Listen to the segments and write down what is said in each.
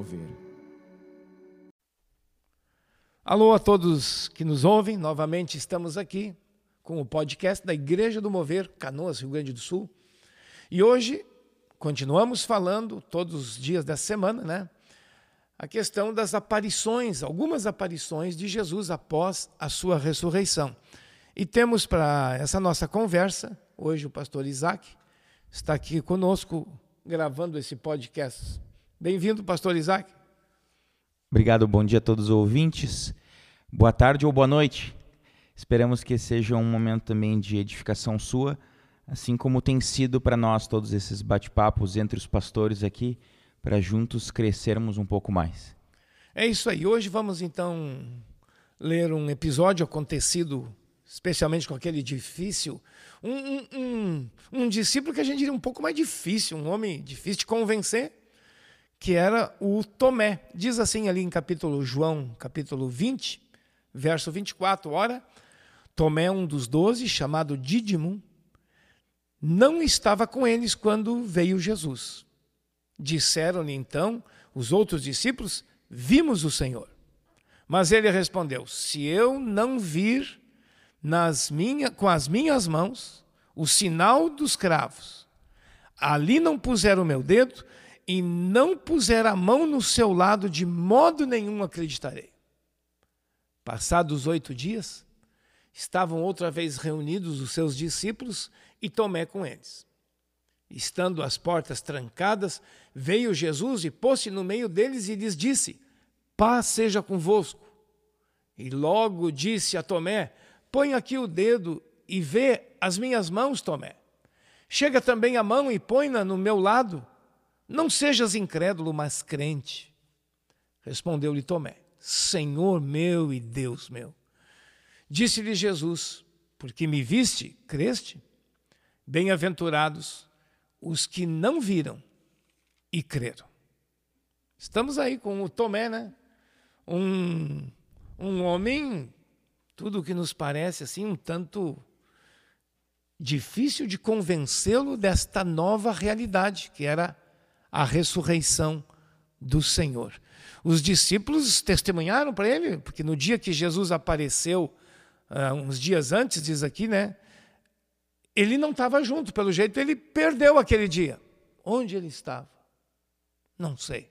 Mover. Alô a todos que nos ouvem, novamente estamos aqui com o podcast da Igreja do Mover, Canoas, Rio Grande do Sul. E hoje continuamos falando, todos os dias da semana, né? A questão das aparições, algumas aparições de Jesus após a sua ressurreição. E temos para essa nossa conversa, hoje o pastor Isaac está aqui conosco gravando esse podcast. Bem-vindo, pastor Isaac. Obrigado, bom dia a todos os ouvintes. Boa tarde ou boa noite. Esperamos que seja um momento também de edificação sua, assim como tem sido para nós todos esses bate-papos entre os pastores aqui, para juntos crescermos um pouco mais. É isso aí. Hoje vamos então ler um episódio acontecido especialmente com aquele difícil, um, um, um, um, discípulo que a gente diria um pouco mais difícil, um homem difícil de convencer, que era o Tomé. Diz assim ali em capítulo João, capítulo 20, verso 24, ora, Tomé, um dos doze, chamado Dídimo, não estava com eles quando veio Jesus. Disseram-lhe então os outros discípulos: Vimos o Senhor. Mas ele respondeu: Se eu não vir nas minha, com as minhas mãos o sinal dos cravos. Ali não puser o meu dedo e não puser a mão no seu lado, de modo nenhum acreditarei. Passados oito dias, estavam outra vez reunidos os seus discípulos e Tomé com eles. Estando as portas trancadas, veio Jesus e pôs-se no meio deles e lhes disse: Paz seja convosco. E logo disse a Tomé: Põe aqui o dedo e vê as minhas mãos, Tomé. Chega também a mão e põe-na no meu lado. Não sejas incrédulo, mas crente. Respondeu-lhe Tomé: Senhor meu e Deus meu. Disse-lhe Jesus: Porque me viste, creste? Bem-aventurados os que não viram e creram. Estamos aí com o Tomé, né? Um, um homem tudo que nos parece assim um tanto difícil de convencê-lo desta nova realidade, que era a ressurreição do Senhor. Os discípulos testemunharam para ele, porque no dia que Jesus apareceu, uh, uns dias antes, diz aqui, né? Ele não estava junto, pelo jeito ele perdeu aquele dia. Onde ele estava? Não sei.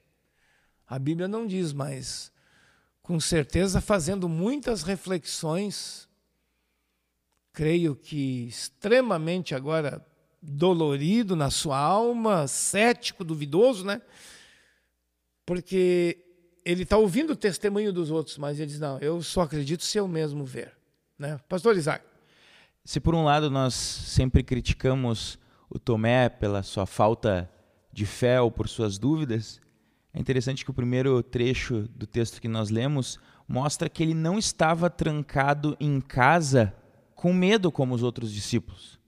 A Bíblia não diz, mas com certeza fazendo muitas reflexões, creio que extremamente agora dolorido na sua alma, cético, duvidoso, né? Porque ele está ouvindo o testemunho dos outros, mas ele diz: Não, eu só acredito se eu mesmo ver. Né? Pastor Isaac. Se por um lado nós sempre criticamos o Tomé pela sua falta de fé ou por suas dúvidas, é interessante que o primeiro trecho do texto que nós lemos mostra que ele não estava trancado em casa com medo como os outros discípulos.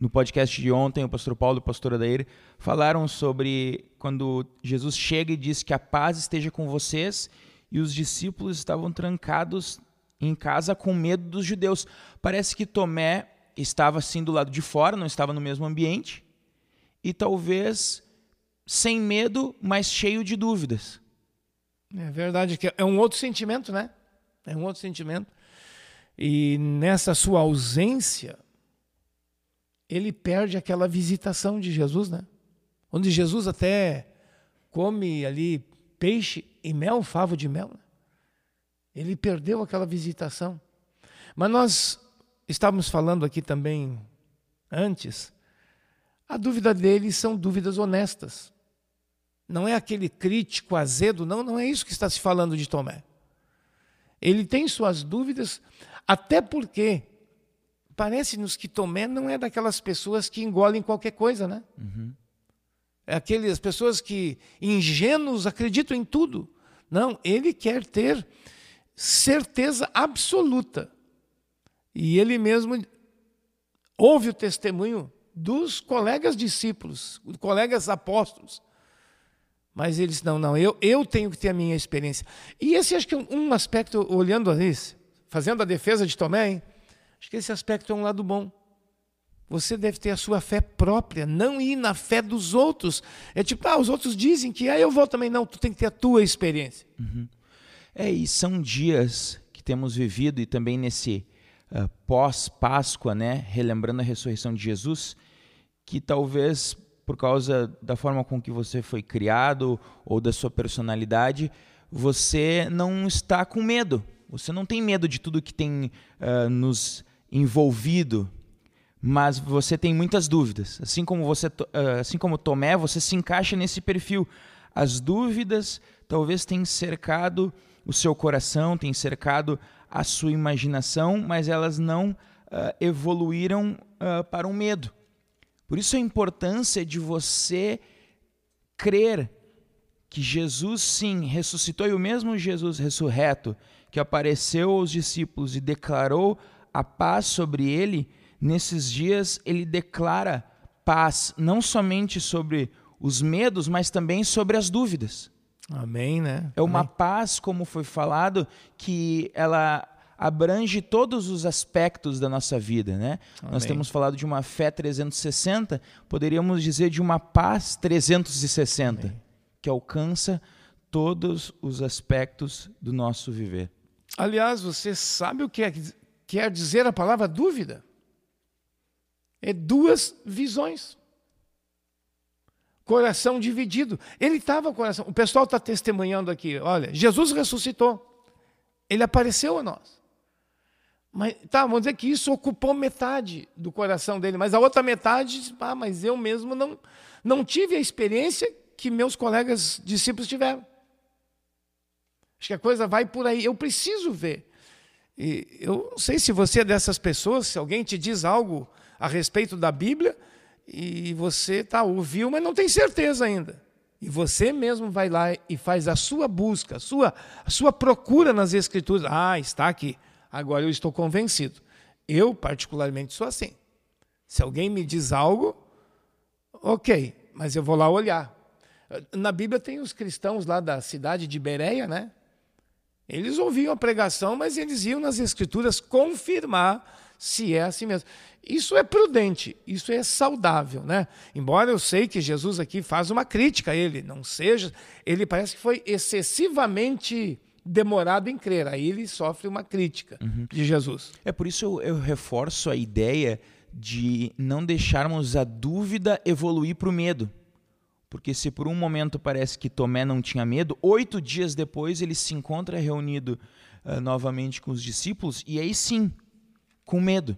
No podcast de ontem, o pastor Paulo e o pastor Adair falaram sobre quando Jesus chega e diz que a paz esteja com vocês e os discípulos estavam trancados em casa com medo dos judeus. Parece que Tomé estava assim do lado de fora, não estava no mesmo ambiente, e talvez sem medo, mas cheio de dúvidas. É verdade que é um outro sentimento, né? É um outro sentimento. E nessa sua ausência, ele perde aquela visitação de Jesus, né? Onde Jesus até come ali peixe e mel, favo de mel. Né? Ele perdeu aquela visitação. Mas nós estávamos falando aqui também antes, a dúvida dele são dúvidas honestas. Não é aquele crítico azedo, não, não é isso que está se falando de Tomé. Ele tem suas dúvidas, até porque parece-nos que Tomé não é daquelas pessoas que engolem qualquer coisa, né? Uhum. É aquelas pessoas que, ingênuos, acreditam em tudo. Não, ele quer ter certeza absoluta. E ele mesmo ouve o testemunho dos colegas discípulos, colegas apóstolos, mas eles, não, não, eu, eu tenho que ter a minha experiência. E esse acho que é um aspecto, olhando isso, fazendo a defesa de Tomé, hein? Acho que esse aspecto é um lado bom. Você deve ter a sua fé própria, não ir na fé dos outros. É tipo, ah, os outros dizem que, ah, eu vou também. Não, tu tem que ter a tua experiência. Uhum. É, e são dias que temos vivido, e também nesse uh, pós-Páscoa, né, relembrando a ressurreição de Jesus, que talvez por causa da forma com que você foi criado ou da sua personalidade, você não está com medo. Você não tem medo de tudo que tem uh, nos envolvido, mas você tem muitas dúvidas. Assim como você, uh, assim como Tomé, você se encaixa nesse perfil. As dúvidas talvez tenham cercado o seu coração, tenham cercado a sua imaginação, mas elas não uh, evoluíram para um medo. Por isso a importância de você crer que Jesus sim ressuscitou e o mesmo Jesus ressurreto que apareceu aos discípulos e declarou a paz sobre ele, nesses dias ele declara paz não somente sobre os medos, mas também sobre as dúvidas. Amém, né? É uma Amém. paz, como foi falado, que ela abrange todos os aspectos da nossa vida, né? Amém. Nós temos falado de uma fé 360, poderíamos dizer de uma paz 360, Amém. que alcança todos os aspectos do nosso viver. Aliás, você sabe o que é, quer dizer a palavra dúvida? É duas visões. Coração dividido. Ele estava coração. O pessoal está testemunhando aqui. Olha, Jesus ressuscitou. Ele apareceu a nós. Mas tá, vamos dizer que isso ocupou metade do coração dele, mas a outra metade, ah, mas eu mesmo não, não tive a experiência que meus colegas discípulos tiveram. Acho que a coisa vai por aí. Eu preciso ver. E eu não sei se você é dessas pessoas, se alguém te diz algo a respeito da Bíblia e você tá ouviu, mas não tem certeza ainda. E você mesmo vai lá e faz a sua busca, a sua, a sua procura nas Escrituras. Ah, está aqui. Agora eu estou convencido. Eu, particularmente, sou assim. Se alguém me diz algo, ok, mas eu vou lá olhar. Na Bíblia tem os cristãos lá da cidade de Bereia, né? Eles ouviam a pregação, mas eles iam nas escrituras confirmar se é assim mesmo. Isso é prudente, isso é saudável, né? Embora eu sei que Jesus aqui faz uma crítica a ele, não seja, ele parece que foi excessivamente demorado em crer. Aí ele sofre uma crítica uhum. de Jesus. É por isso eu, eu reforço a ideia de não deixarmos a dúvida evoluir para o medo. Porque se por um momento parece que Tomé não tinha medo, oito dias depois ele se encontra reunido uh, novamente com os discípulos e aí sim, com medo.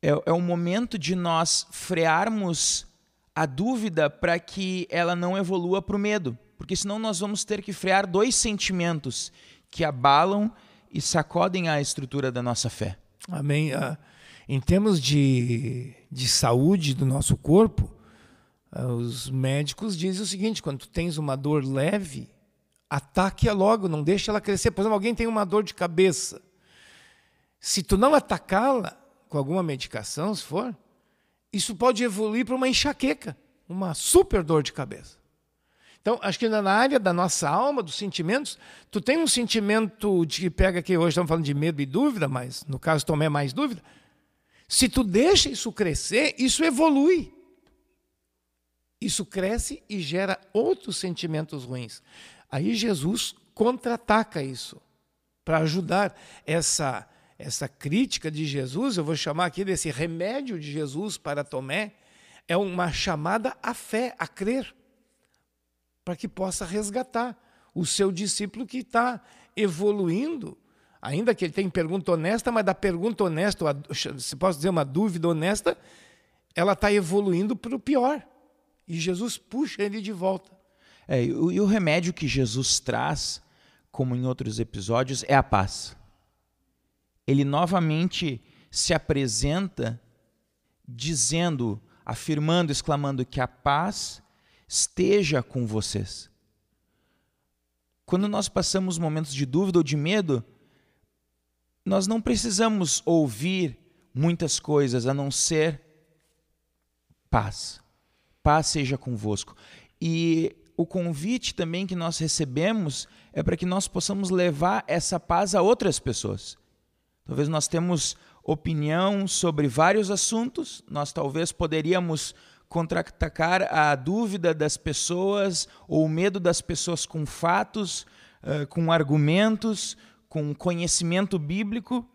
É, é o momento de nós frearmos a dúvida para que ela não evolua para o medo porque senão nós vamos ter que frear dois sentimentos que abalam e sacodem a estrutura da nossa fé. Amém. Ah, em termos de, de saúde do nosso corpo, os médicos dizem o seguinte: quando tu tens uma dor leve, ataque-a logo, não deixe ela crescer. Por exemplo, alguém tem uma dor de cabeça. Se tu não atacá-la com alguma medicação, se for, isso pode evoluir para uma enxaqueca, uma super dor de cabeça. Então, acho que na área da nossa alma, dos sentimentos, tu tem um sentimento de que pega aqui, hoje estamos falando de medo e dúvida, mas no caso Tomé mais dúvida. Se tu deixa isso crescer, isso evolui. Isso cresce e gera outros sentimentos ruins. Aí Jesus contra-ataca isso para ajudar essa essa crítica de Jesus, eu vou chamar aqui desse remédio de Jesus para Tomé, é uma chamada à fé, a crer para que possa resgatar o seu discípulo que está evoluindo. Ainda que ele tenha pergunta honesta, mas da pergunta honesta, se posso dizer uma dúvida honesta, ela está evoluindo para o pior. E Jesus puxa ele de volta. É, e, o, remédio que Jesus traz, como em outros episódios, é a paz. Ele novamente se apresenta dizendo, afirmando, exclamando que a paz esteja com vocês. Quando nós passamos momentos de dúvida ou de medo, nós não precisamos ouvir muitas coisas a não ser paz. Paz seja convosco. E o convite também que nós recebemos é para que nós possamos levar essa paz a outras pessoas. Talvez nós temos opinião sobre vários assuntos. Nós talvez poderíamos contra-atacar a dúvida das pessoas ou o medo das pessoas com fatos, uh, com argumentos, com conhecimento bíblico,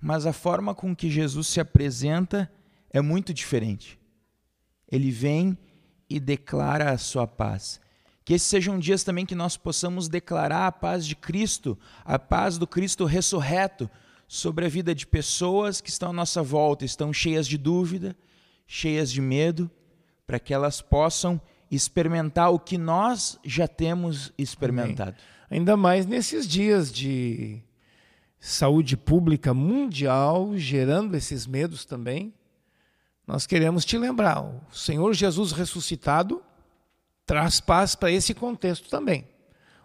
mas a forma com que Jesus se apresenta é muito diferente. Ele vem e declara a sua paz. Que esses sejam dias também que nós possamos declarar a paz de Cristo, a paz do Cristo ressurreto sobre a vida de pessoas que estão à nossa volta, estão cheias de dúvida, cheias de medo, para que elas possam experimentar o que nós já temos experimentado. Amém. Ainda mais nesses dias de saúde pública mundial, gerando esses medos também. Nós queremos te lembrar, o Senhor Jesus ressuscitado traz paz para esse contexto também.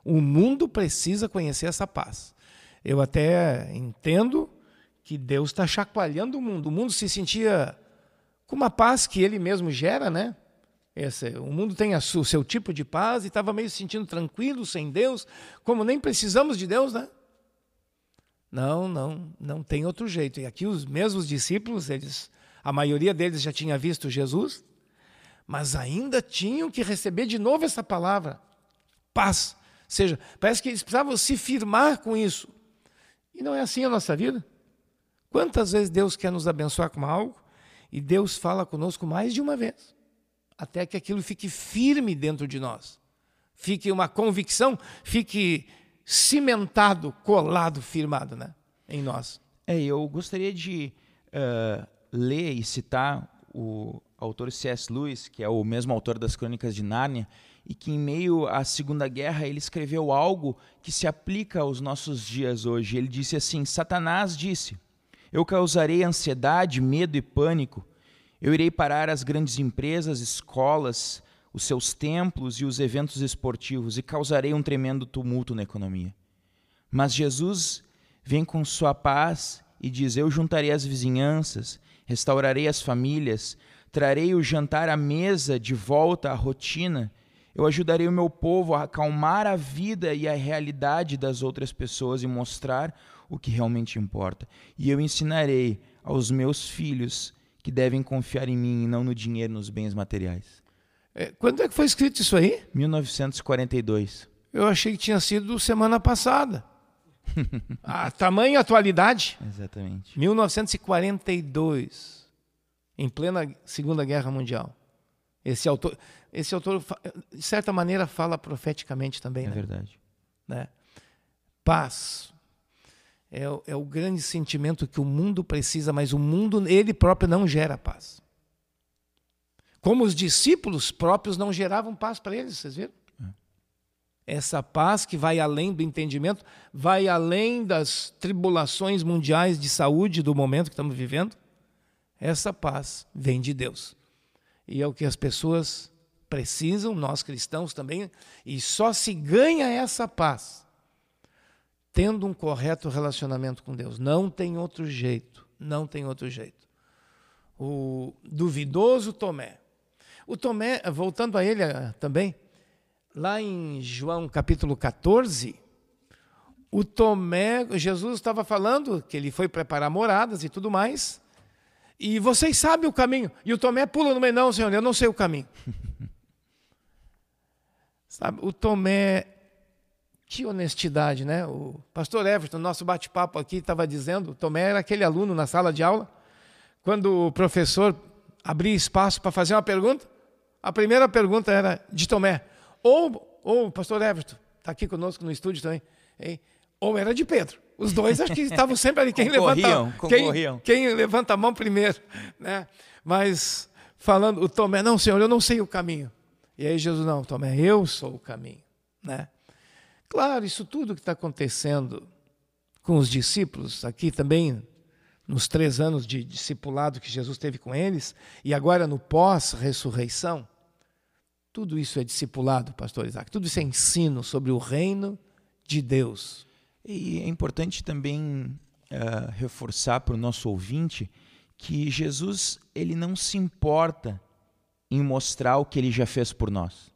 O mundo precisa conhecer essa paz. Eu até entendo que Deus está chacoalhando o mundo. O mundo se sentia com uma paz que ele mesmo gera, né? Esse, o mundo tem o seu tipo de paz e estava meio se sentindo tranquilo, sem Deus, como nem precisamos de Deus, né? Não, não, não tem outro jeito. E aqui os mesmos discípulos, eles, a maioria deles já tinha visto Jesus, mas ainda tinham que receber de novo essa palavra, paz. Ou seja, parece que eles precisavam se firmar com isso. E não é assim a nossa vida. Quantas vezes Deus quer nos abençoar com algo e Deus fala conosco mais de uma vez, até que aquilo fique firme dentro de nós, fique uma convicção, fique cimentado, colado, firmado né, em nós. É, eu gostaria de uh, ler e citar o autor C.S. Lewis, que é o mesmo autor das Crônicas de Nárnia, e que em meio à Segunda Guerra ele escreveu algo que se aplica aos nossos dias hoje. Ele disse assim: Satanás disse eu causarei ansiedade, medo e pânico. Eu irei parar as grandes empresas, escolas, os seus templos e os eventos esportivos e causarei um tremendo tumulto na economia. Mas Jesus vem com sua paz e diz: Eu juntarei as vizinhanças, restaurarei as famílias, trarei o jantar à mesa de volta à rotina. Eu ajudarei o meu povo a acalmar a vida e a realidade das outras pessoas e mostrar o que realmente importa. E eu ensinarei aos meus filhos que devem confiar em mim e não no dinheiro, nos bens materiais. É, quando é que foi escrito isso aí? 1942. Eu achei que tinha sido semana passada. A tamanho atualidade. Exatamente. 1942, em plena Segunda Guerra Mundial. Esse autor, esse autor de certa maneira fala profeticamente também, é né? verdade. Né? Paz, é, é o grande sentimento que o mundo precisa, mas o mundo, ele próprio, não gera paz. Como os discípulos próprios não geravam paz para eles, vocês viram? Essa paz que vai além do entendimento, vai além das tribulações mundiais de saúde do momento que estamos vivendo. Essa paz vem de Deus. E é o que as pessoas precisam, nós cristãos também, e só se ganha essa paz tendo um correto relacionamento com Deus. Não tem outro jeito. Não tem outro jeito. O duvidoso Tomé. O Tomé, voltando a ele eh, também, lá em João capítulo 14, o Tomé, Jesus estava falando que ele foi preparar moradas e tudo mais, e vocês sabem o caminho. E o Tomé pula no meio, não, Senhor, eu não sei o caminho. Sabe, o Tomé que honestidade, né? O pastor Everton, nosso bate-papo aqui, estava dizendo, Tomé era aquele aluno na sala de aula, quando o professor abria espaço para fazer uma pergunta, a primeira pergunta era de Tomé. Ou, ou o pastor Everton, está aqui conosco no estúdio também, hein? ou era de Pedro. Os dois acho que estavam sempre ali. Quem levanta, quem, quem levanta a mão primeiro. Né? Mas falando, o Tomé, não, Senhor, eu não sei o caminho. E aí Jesus, não, Tomé, eu sou o caminho. Né? Claro, isso tudo que está acontecendo com os discípulos, aqui também nos três anos de discipulado que Jesus teve com eles, e agora no pós-ressurreição, tudo isso é discipulado, pastor Isaac, tudo isso é ensino sobre o reino de Deus. E é importante também uh, reforçar para o nosso ouvinte que Jesus ele não se importa em mostrar o que ele já fez por nós.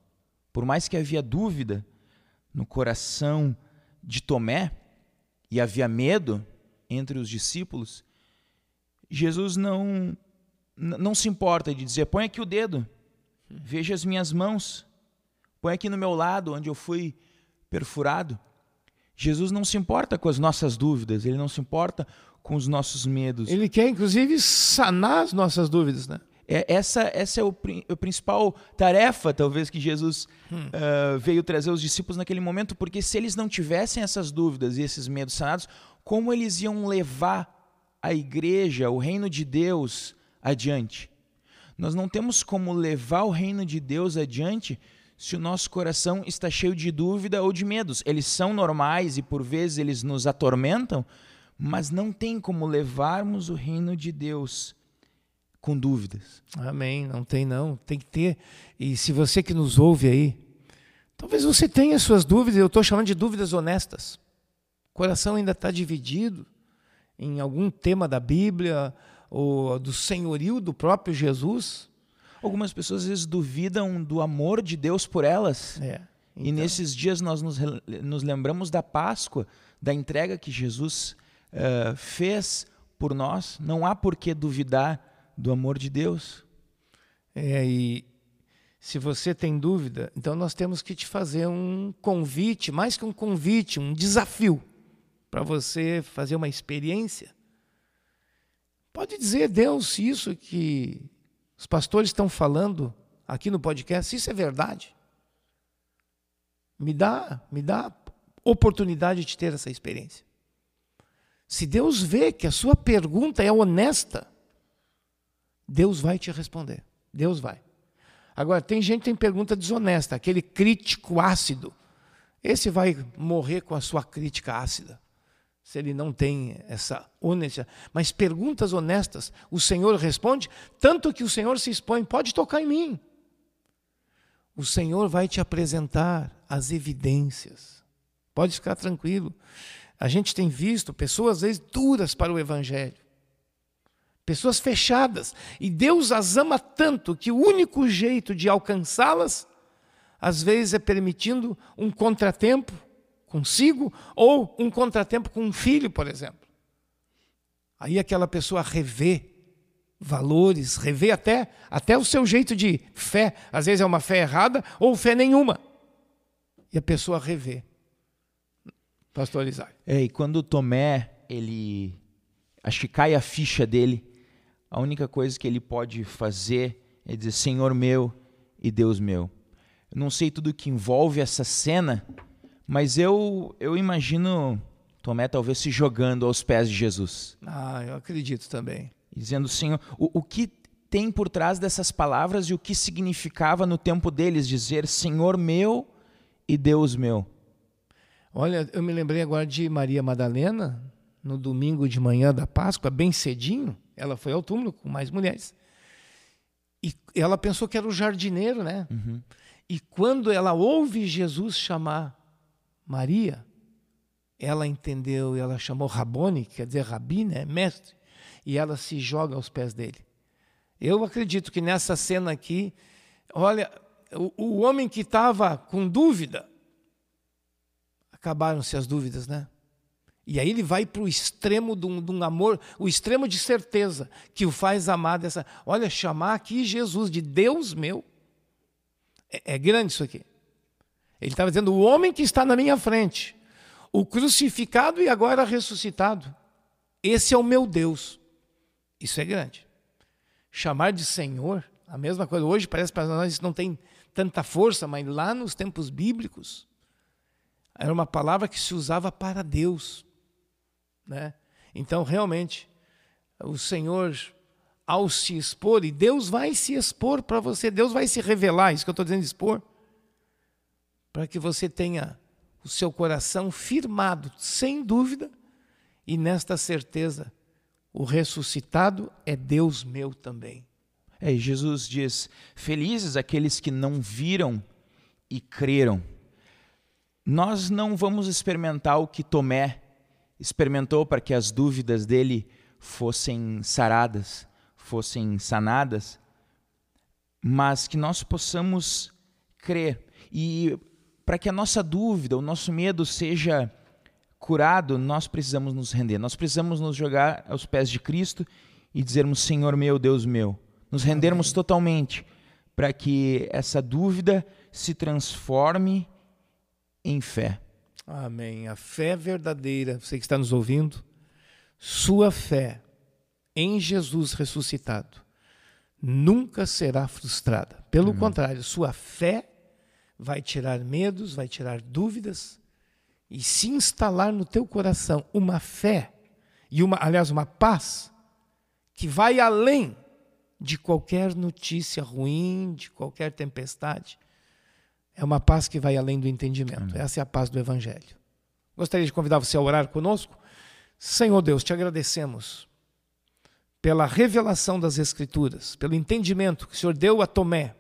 Por mais que havia dúvida no coração de Tomé e havia medo entre os discípulos, Jesus não não se importa de dizer: põe aqui o dedo, veja as minhas mãos, põe aqui no meu lado onde eu fui perfurado. Jesus não se importa com as nossas dúvidas, ele não se importa com os nossos medos. Ele quer, inclusive, sanar as nossas dúvidas, né? É, essa essa é o, a principal tarefa, talvez, que Jesus hum. uh, veio trazer aos discípulos naquele momento, porque se eles não tivessem essas dúvidas e esses medos sanados, como eles iam levar a igreja, o reino de Deus, adiante? Nós não temos como levar o reino de Deus adiante se o nosso coração está cheio de dúvida ou de medos. Eles são normais e por vezes eles nos atormentam, mas não tem como levarmos o reino de Deus com dúvidas. Amém. Não tem não, tem que ter. E se você que nos ouve aí, talvez você tenha suas dúvidas, eu estou chamando de dúvidas honestas. O coração ainda está dividido em algum tema da Bíblia ou do senhorio do próprio Jesus. Algumas pessoas às vezes duvidam do amor de Deus por elas. É, então... E nesses dias nós nos, nos, lembramos da Páscoa, da entrega que Jesus uh, fez por nós. Não há por que duvidar do amor de Deus. É, e se você tem dúvida, então nós temos que te fazer um convite, mais que um convite, um desafio, para você fazer uma experiência. Pode dizer, Deus, se isso que os pastores estão falando aqui no podcast, se isso é verdade. Me dá, me dá oportunidade de ter essa experiência. Se Deus vê que a sua pergunta é honesta, Deus vai te responder. Deus vai. Agora, tem gente que tem pergunta desonesta, aquele crítico ácido. Esse vai morrer com a sua crítica ácida, se ele não tem essa honestidade. Mas perguntas honestas, o Senhor responde, tanto que o Senhor se expõe, pode tocar em mim. O Senhor vai te apresentar as evidências. Pode ficar tranquilo. A gente tem visto pessoas, às vezes, duras para o Evangelho pessoas fechadas. E Deus as ama tanto que o único jeito de alcançá-las, às vezes, é permitindo um contratempo consigo ou um contratempo com um filho, por exemplo. Aí aquela pessoa revê valores, revê até, até o seu jeito de fé. Às vezes é uma fé errada ou fé nenhuma. E a pessoa revê. Pastor Isaac. É, e quando Tomé, ele. Acho que cai a ficha dele a única coisa que ele pode fazer é dizer Senhor meu e Deus meu. Eu não sei tudo que envolve essa cena, mas eu, eu imagino Tomé talvez se jogando aos pés de Jesus. Ah, eu acredito também. Dizendo, Senhor, o, o que tem por trás dessas palavras e o que significava no tempo deles dizer Senhor meu e Deus meu. Olha, eu me lembrei agora de Maria Madalena, no domingo de manhã da Páscoa, bem cedinho. Ela foi ao túmulo com mais mulheres. E ela pensou que era o jardineiro, né? Uhum. E quando ela ouve Jesus chamar Maria, ela entendeu e ela chamou Rabone, que quer dizer rabi, né? Mestre. E ela se joga aos pés dele. Eu acredito que nessa cena aqui, olha, o, o homem que estava com dúvida, acabaram-se as dúvidas, né? E aí ele vai para o extremo de um, de um, amor, o extremo de certeza, que o faz amar dessa. Olha, chamar aqui Jesus de Deus meu. É, é grande isso aqui. Ele estava dizendo: o homem que está na minha frente, o crucificado e agora ressuscitado, esse é o meu Deus. Isso é grande. Chamar de Senhor, a mesma coisa. Hoje parece para nós isso não tem tanta força, mas lá nos tempos bíblicos, era uma palavra que se usava para Deus. Né? Então, realmente, o Senhor, ao se expor, e Deus vai se expor para você, Deus vai se revelar, isso que eu estou dizendo, expor, para que você tenha o seu coração firmado, sem dúvida, e nesta certeza, o ressuscitado é Deus meu também. É, Jesus diz: Felizes aqueles que não viram e creram. Nós não vamos experimentar o que Tomé experimentou para que as dúvidas dele fossem saradas, fossem sanadas, mas que nós possamos crer. E para que a nossa dúvida, o nosso medo seja curado, nós precisamos nos render, nós precisamos nos jogar aos pés de Cristo e dizermos: Senhor meu, Deus meu. Nos rendermos Amém. totalmente para que essa dúvida se transforme em fé. Amém. A fé verdadeira, você que está nos ouvindo, sua fé em Jesus ressuscitado nunca será frustrada. Pelo Amém. contrário, sua fé vai tirar medos, vai tirar dúvidas e se instalar no teu coração uma fé e uma, aliás, uma paz que vai além de qualquer notícia ruim, de qualquer tempestade. É uma paz que vai além do entendimento. Amém. Essa é a paz do Evangelho. Gostaria de convidar você a orar conosco. Senhor Deus, te agradecemos pela revelação das Escrituras, pelo entendimento que o Senhor deu a Tomé.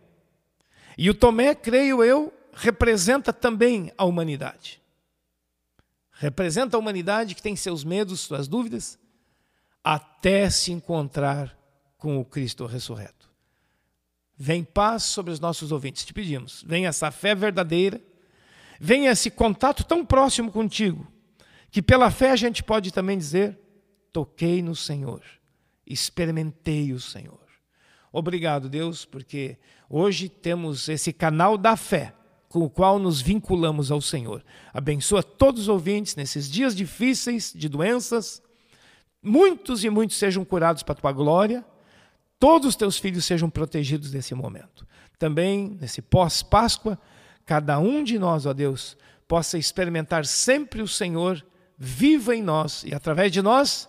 E o Tomé, creio eu, representa também a humanidade. Representa a humanidade que tem seus medos, suas dúvidas, até se encontrar com o Cristo ressurreto. Vem paz sobre os nossos ouvintes, te pedimos. Vem essa fé verdadeira, vem esse contato tão próximo contigo, que pela fé a gente pode também dizer: toquei no Senhor, experimentei o Senhor. Obrigado, Deus, porque hoje temos esse canal da fé com o qual nos vinculamos ao Senhor. Abençoa todos os ouvintes nesses dias difíceis de doenças, muitos e muitos sejam curados para a tua glória, todos os teus filhos sejam protegidos nesse momento. Também, nesse pós-Páscoa, cada um de nós, ó Deus, possa experimentar sempre o Senhor vivo em nós e através de nós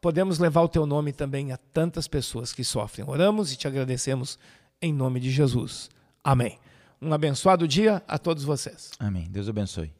podemos levar o teu nome também a tantas pessoas que sofrem. Oramos e te agradecemos em nome de Jesus. Amém. Um abençoado dia a todos vocês. Amém. Deus abençoe.